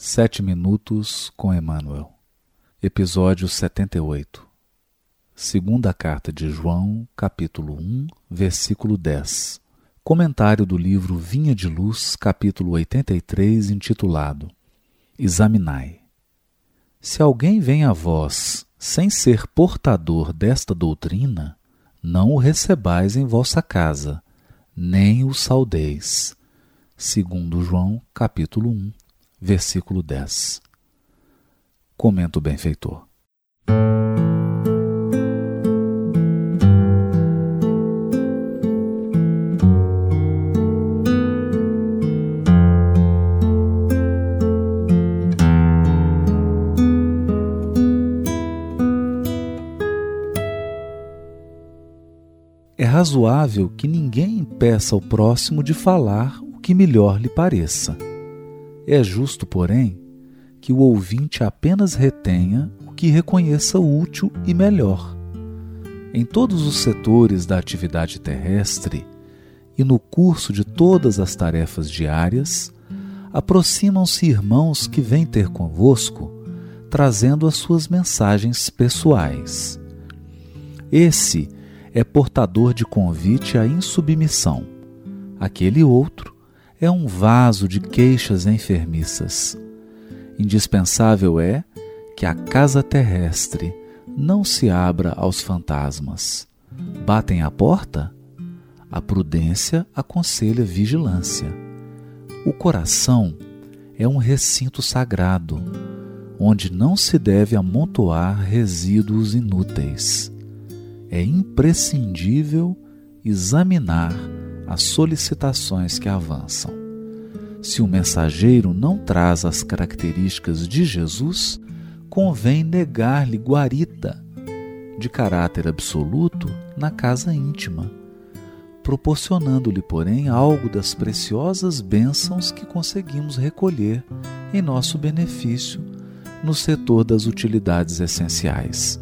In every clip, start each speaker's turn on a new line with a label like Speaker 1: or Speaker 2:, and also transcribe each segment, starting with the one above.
Speaker 1: Sete Minutos com Emmanuel, Episódio 78 Segunda Carta de João, capítulo 1, versículo 10 Comentário do livro Vinha de Luz, capítulo 83, intitulado Examinai. Se alguém vem a vós sem ser portador desta doutrina, não o recebais em vossa casa, nem o saudeis. Segundo João, capítulo 1, versículo 10. Comenta o benfeitor. É razoável que ninguém impeça o próximo de falar o que melhor lhe pareça é justo, porém, que o ouvinte apenas retenha o que reconheça útil e melhor. Em todos os setores da atividade terrestre e no curso de todas as tarefas diárias, aproximam-se irmãos que vêm ter convosco, trazendo as suas mensagens pessoais. Esse é portador de convite à insubmissão. Aquele outro é um vaso de queixas enfermiças. Indispensável é que a casa terrestre não se abra aos fantasmas. Batem à porta? A prudência aconselha vigilância. O coração é um recinto sagrado, onde não se deve amontoar resíduos inúteis. É imprescindível examinar as solicitações que avançam. Se o mensageiro não traz as características de Jesus, convém negar-lhe guarita de caráter absoluto na casa íntima, proporcionando-lhe, porém, algo das preciosas bênçãos que conseguimos recolher em nosso benefício no setor das utilidades essenciais.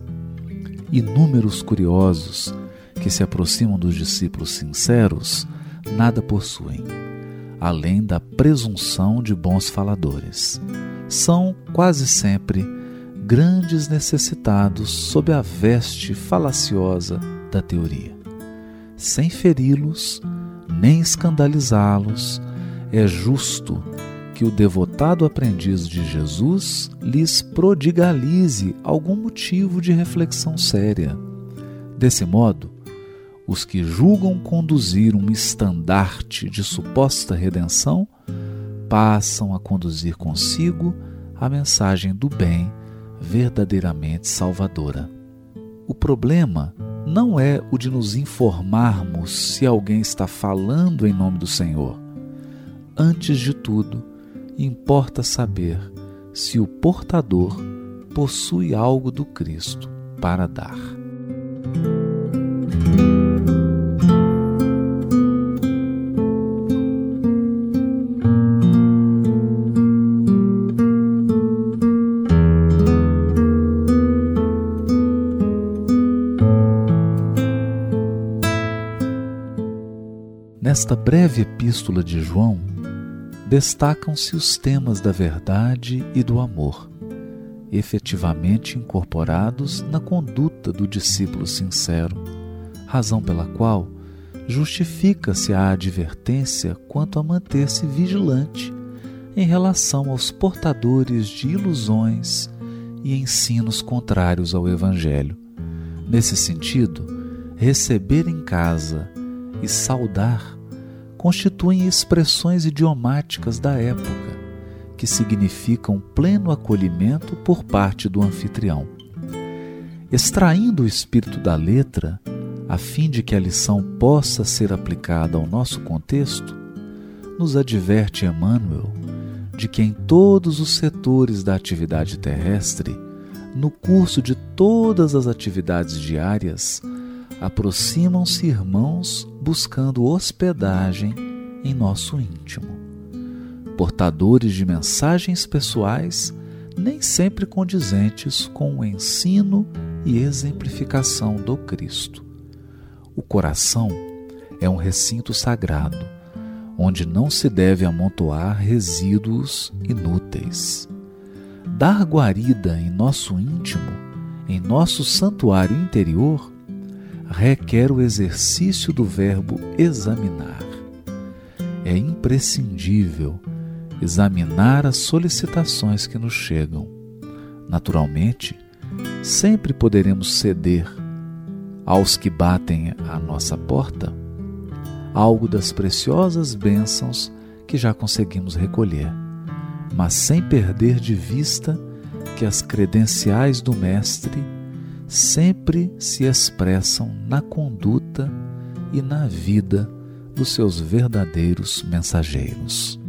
Speaker 1: Inúmeros curiosos que se aproximam dos discípulos sinceros nada possuem, além da presunção de bons faladores. São quase sempre grandes necessitados sob a veste falaciosa da teoria. Sem feri-los, nem escandalizá-los, é justo que o devotado aprendiz de Jesus lhes prodigalize algum motivo de reflexão séria. Desse modo, os que julgam conduzir um estandarte de suposta redenção passam a conduzir consigo a mensagem do bem verdadeiramente salvadora. O problema não é o de nos informarmos se alguém está falando em nome do Senhor. Antes de tudo, importa saber se o portador possui algo do Cristo para dar. Nesta breve epístola de João, destacam-se os temas da verdade e do amor, efetivamente incorporados na conduta do discípulo sincero, razão pela qual justifica-se a advertência quanto a manter-se vigilante em relação aos portadores de ilusões e ensinos contrários ao Evangelho. Nesse sentido, receber em casa e saudar constituem expressões idiomáticas da época, que significam pleno acolhimento por parte do anfitrião. Extraindo o espírito da letra, a fim de que a lição possa ser aplicada ao nosso contexto, nos adverte Emmanuel de que em todos os setores da atividade terrestre, no curso de todas as atividades diárias, aproximam-se irmãos buscando hospedagem em nosso íntimo. Portadores de mensagens pessoais nem sempre condizentes com o ensino e exemplificação do Cristo. O coração é um recinto sagrado, onde não se deve amontoar resíduos inúteis. Dar guarida em nosso íntimo, em nosso santuário interior, requer o exercício do verbo examinar. É imprescindível examinar as solicitações que nos chegam. Naturalmente, sempre poderemos ceder aos que batem à nossa porta algo das preciosas bênçãos que já conseguimos recolher, mas sem perder de vista que as credenciais do Mestre sempre se expressam na conduta e na vida dos seus verdadeiros mensageiros.